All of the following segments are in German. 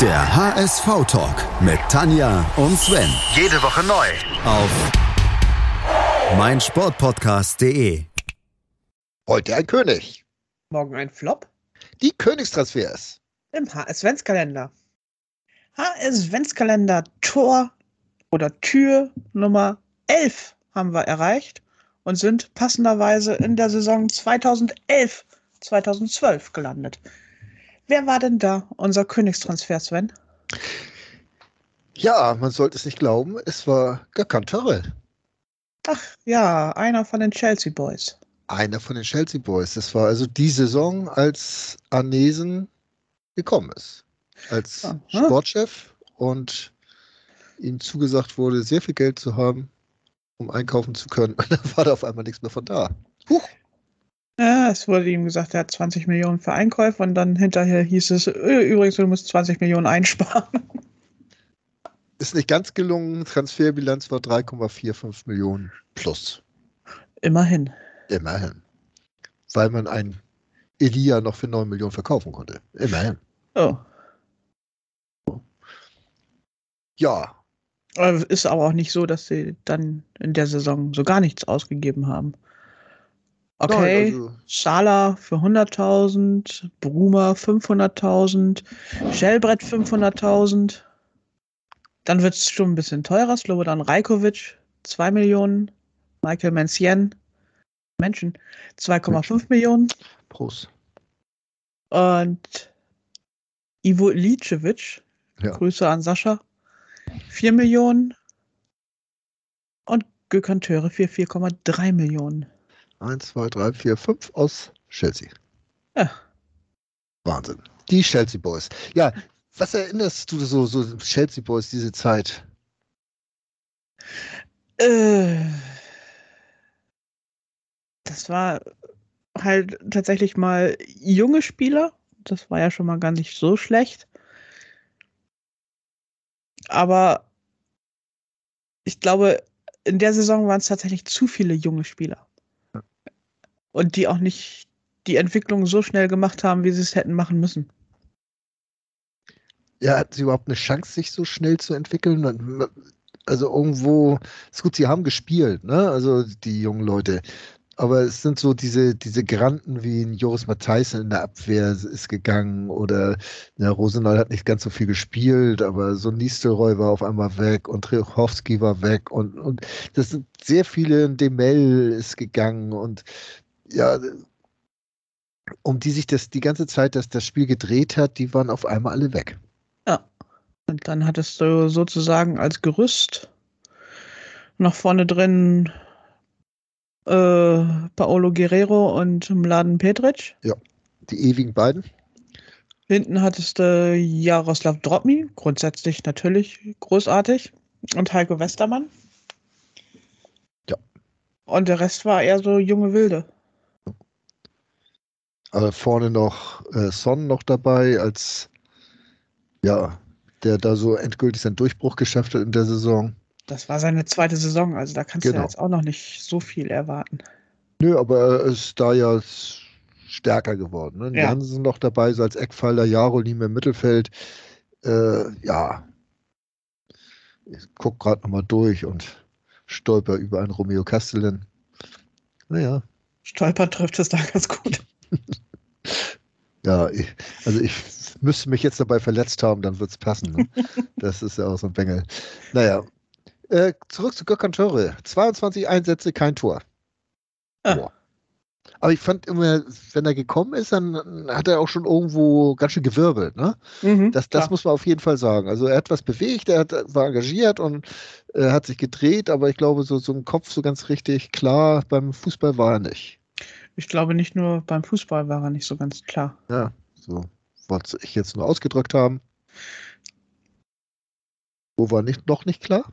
Der HSV-Talk mit Tanja und Sven. Jede Woche neu. Auf meinsportpodcast.de. Heute ein König. Morgen ein Flop Die Königstransfers. im HS-Ventskalender. HS-Ventskalender Tor oder Tür Nummer 11 haben wir erreicht und sind passenderweise in der Saison 2011, 2012 gelandet. Wer war denn da unser Königstransfer, Sven? Ja, man sollte es nicht glauben, es war Gökhan Törre. Ach ja, einer von den Chelsea Boys. Einer von den Chelsea Boys. Das war also die Saison, als Arnesen gekommen ist. Als Aha. Sportchef und ihm zugesagt wurde, sehr viel Geld zu haben, um einkaufen zu können. Und dann war da auf einmal nichts mehr von da. Huch. Ja, es wurde ihm gesagt, er hat 20 Millionen für Einkäufe und dann hinterher hieß es, "Äh, übrigens, du musst 20 Millionen einsparen. Ist nicht ganz gelungen. Transferbilanz war 3,45 Millionen plus. Immerhin. Immerhin. Weil man einen Elia noch für 9 Millionen verkaufen konnte. Immerhin. Oh. Ja, Äh, Ist aber auch nicht so, dass sie dann in der Saison so gar nichts ausgegeben haben. Okay, Nein, also, Schala für 100.000, Bruma 500.000, Schellbrett 500.000. Dann wird es schon ein bisschen teurer. Slobodan Rajkovic 2 Millionen, Michael Mencien, Menschen 2,5 Millionen Prost. und Ivo Ilicevic, Ja. Grüße an Sascha, 4 Millionen und Gökhan Töre für 4,3 Millionen. 1, 2, 3, 4, 5 aus Chelsea. Ja. Wahnsinn. Die Chelsea Boys. Ja, was erinnerst du so, so Chelsea Boys, diese Zeit? Äh, das war halt tatsächlich mal junge Spieler. Das war ja schon mal gar nicht so schlecht. Aber ich glaube, in der Saison waren es tatsächlich zu viele junge Spieler. Und die auch nicht die Entwicklung so schnell gemacht haben, wie sie es hätten machen müssen. Ja, hatten sie überhaupt eine Chance, sich so schnell zu entwickeln? Also irgendwo, ist gut, sie haben gespielt, ne? Also die jungen Leute. Aber es sind so diese, diese Granten wie ein Joris Matthijssen in der Abwehr ist gegangen oder ja, Rosenthal hat nicht ganz so viel gespielt, aber so Nistelrooy war auf einmal weg und Trechowski war weg und, und das sind sehr viele, Demel ist gegangen und ja, um die sich das die ganze Zeit, dass das Spiel gedreht hat, die waren auf einmal alle weg. Und dann hattest du sozusagen als Gerüst noch vorne drin äh, Paolo Guerrero und Mladen Petric. Die ewigen beiden. Hinten hattest du Jaroslav Drobny, grundsätzlich natürlich großartig. Und Heiko Westermann. Ja. Und der Rest war eher so junge Wilde. Aber vorne noch äh, Son noch dabei, als ja, der da so endgültig seinen Durchbruch geschafft hat in der Saison. Das war seine zweite Saison, also da kannst du Genau. jetzt auch noch nicht so viel erwarten. Nö, aber er ist da ja stärker geworden. Ne? Ja. Jansen noch dabei, so als Eckpfeiler, Jaro nie mehr im Mittelfeld. Äh, ja. Ich guck gerade nochmal durch und stolper über einen Romeo Castellan. Naja, Stolper trifft es da ganz gut. ja, ich, also ich müsste mich jetzt dabei verletzt haben, dann wird's passen. Ne? das ist ja auch so ein Bengel. Naja, äh, zurück zu Gökhan Töre. 22 Einsätze, kein Tor. Ah. Aber ich fand immer, wenn er gekommen ist, dann hat er auch schon irgendwo ganz schön gewirbelt. Ne? Mhm, Das, das klar. muss man auf jeden Fall sagen. Also er hat was bewegt, er hat, war engagiert und äh, hat sich gedreht, aber ich glaube, so, so im Kopf so ganz richtig klar beim Fußball war er nicht. Ich glaube, nicht nur beim Fußball war er nicht so ganz klar. Ja, so wollte ich jetzt nur ausgedrückt haben. Wo war nicht, noch nicht klar?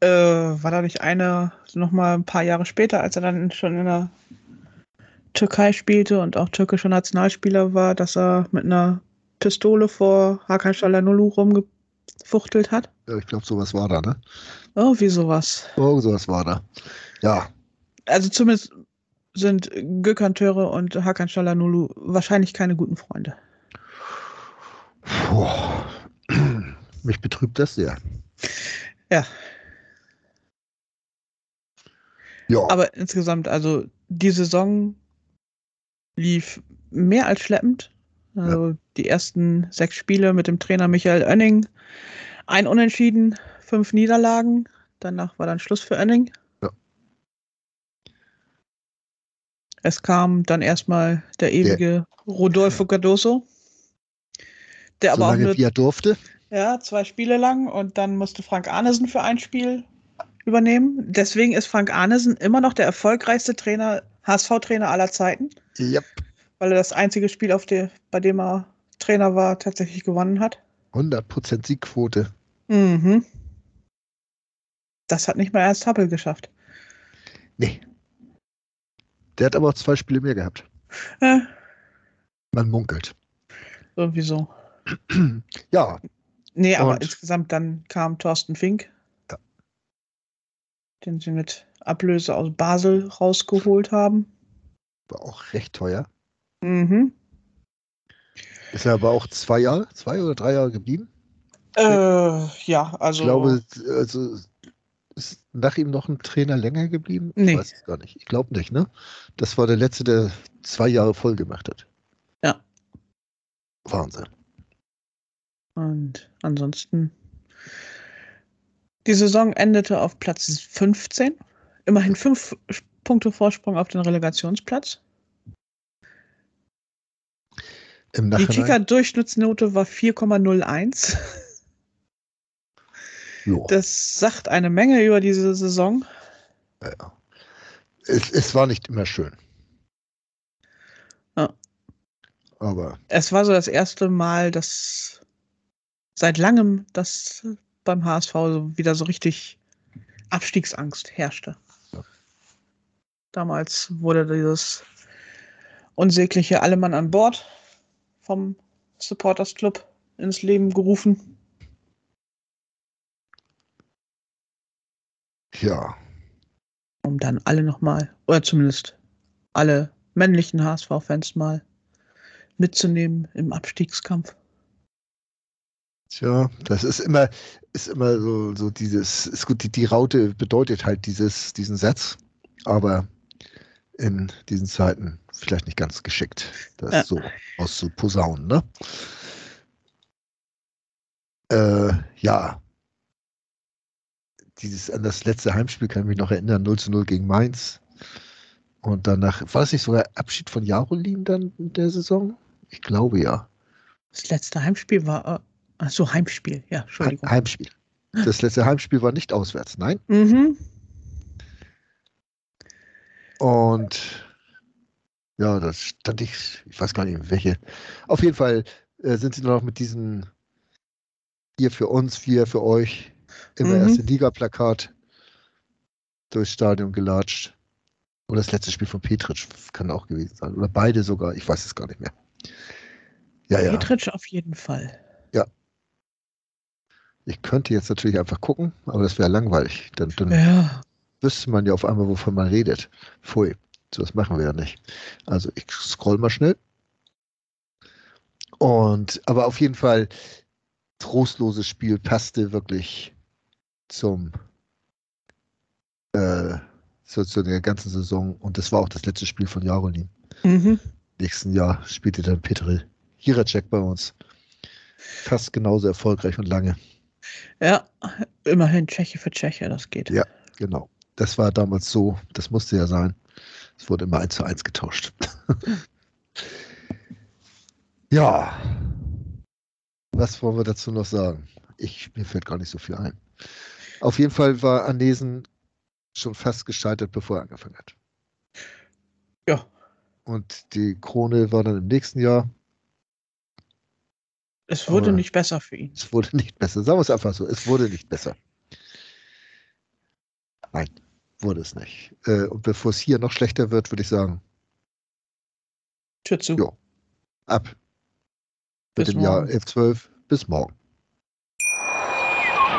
Äh, war da nicht eine noch mal ein paar Jahre später, als er dann schon in der Türkei spielte und auch türkischer Nationalspieler war, dass er mit einer Pistole vor Hakan Çalhanoğlu rumgefuchtelt hat? Ja, ich glaube, sowas war da, ne? Oh, wie sowas. Irgend sowas war da. Ja, Also zumindest sind Gökhan Töre und Hakan Çalhanoğlu wahrscheinlich keine guten Freunde. Boah. Mich betrübt das sehr. Ja. Ja. Aber insgesamt, also die Saison lief mehr als schleppend. Also die ersten sechs Spiele mit dem Trainer Michael Oenning. Ein Unentschieden, fünf Niederlagen. Danach war dann Schluss für Oenning. Ja. Es kam dann erstmal der ewige Rodolfo Cardoso. Der aber auch nur wie er durfte. ja, zwei Spiele lang und dann musste Frank Arnesen für ein Spiel übernehmen. Deswegen ist Frank Arnesen immer noch der erfolgreichste Trainer, HSV-Trainer aller Zeiten, Ja. weil er das einzige Spiel, auf der, bei dem er Trainer war, tatsächlich gewonnen hat. 100% Siegquote. Mhm. Das hat nicht mal Ernst Happel geschafft. Nee. Der hat aber auch zwei Spiele mehr gehabt. Äh, Man munkelt. irgendwie so. Ja, Nee, aber Und- insgesamt dann kam Thorsten Fink, Ja. den sie mit Ablöse aus Basel rausgeholt haben. war auch recht teuer. Mhm. Ist er aber auch zwei Jahre, zwei oder drei Jahre geblieben. Äh, ja, also. Ich glaube, also ist nach ihm noch ein Trainer länger geblieben? Nee. Ich weiß es gar nicht. Ich glaube nicht, ne? Das war der letzte, der zwei Jahre voll gemacht hat. Ja. Wahnsinn. Und ansonsten. Die Saison endete auf Platz 15. Immerhin fünf Punkte Vorsprung auf den Relegationsplatz. Die. Kicker-Durchschnittsnote war 4,01. Jo. Das sagt eine Menge über diese Saison. Ja. Es, es war nicht immer schön. Ja. Aber Es war so das erste Mal, dass seit langem das beim HSV so wieder so richtig Abstiegsangst herrschte. Ja. Damals wurde dieses unsägliche Allemann an Bord vom Supporters Club ins Leben gerufen. Ja, um dann alle nochmal, oder zumindest alle männlichen HSV-Fans mal mitzunehmen im Abstiegskampf. tja, das ist immer, ist immer so, so dieses, ist gut, die, die Raute bedeutet halt dieses, diesen Satz, aber in diesen Zeiten vielleicht nicht ganz geschickt, das Ja. so auszuposaunen, ne? Äh, ja. Dieses, an das letzte Heimspiel kann ich mich noch erinnern, 0 zu 0 gegen Mainz. Und danach, war es nicht sogar Abschied von Jarolin dann in der Saison? Ich glaube ja. Das letzte Heimspiel war, äh, ach so, Heimspiel, ja, Entschuldigung. Heimspiel. Das letzte Heimspiel war nicht auswärts, nein. Mhm. Und ja, das stand ich, ich weiß gar nicht, welche. Auf jeden Fall äh, sind sie nur noch mit diesem Ihr für uns, wir für euch, immer Mhm. erste Liga-Plakat durchs Stadion gelatscht. Oder das letzte Spiel von Petric kann auch gewesen sein. Oder beide sogar, ich weiß es gar nicht mehr. Ja, ja. Petritsch auf jeden Fall. Ich könnte jetzt natürlich einfach gucken, aber das wäre langweilig. Dann, dann Ja, wüsste man ja auf einmal, wovon man redet. Pfui, so das machen wir ja nicht. Also ich scroll mal schnell. Und, aber auf jeden Fall, trostloses Spiel passte wirklich zum, äh, zu, zu der ganzen Saison. Und das war auch das letzte Spiel von Jarolin. mhm. Nächsten Jahr spielte dann Petr Jiracek bei uns. Fast genauso erfolgreich und lange. ja, immerhin Tscheche für Tscheche, das geht. Ja. Genau. Das war damals so, das musste ja sein. Es wurde immer eins zu eins getauscht. ja. Was wollen wir dazu noch sagen? Ich, mir fällt gar nicht so viel ein. Auf jeden Fall war Anesen schon fast gescheitert, bevor er angefangen hat. Ja. Und die Krone war dann im nächsten Jahr. Es wurde Aber- nicht besser für ihn. Es wurde nicht besser. Sagen wir es einfach so. Es wurde nicht besser. Nein, wurde es nicht. Äh, und bevor es hier noch schlechter wird, würde ich sagen, Tür zu. Jo. ab mit Bis dem Jahr morgen. 11, 12. Bis morgen.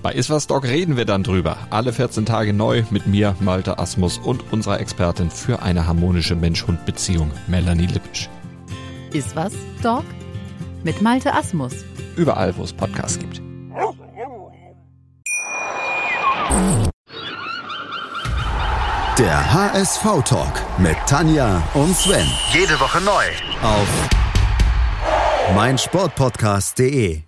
Bei Iswas Dog reden wir dann drüber. Alle 14 Tage neu mit mir, Malte Asmus und unserer Expertin für eine harmonische Mensch-Hund-Beziehung, Melanie Lippisch. Iswas Dog mit Malte Asmus. Überall, wo es Podcasts gibt. Der HSV-Talk mit Tanja und Sven. Jede Woche neu. Auf meinsportpodcast.de.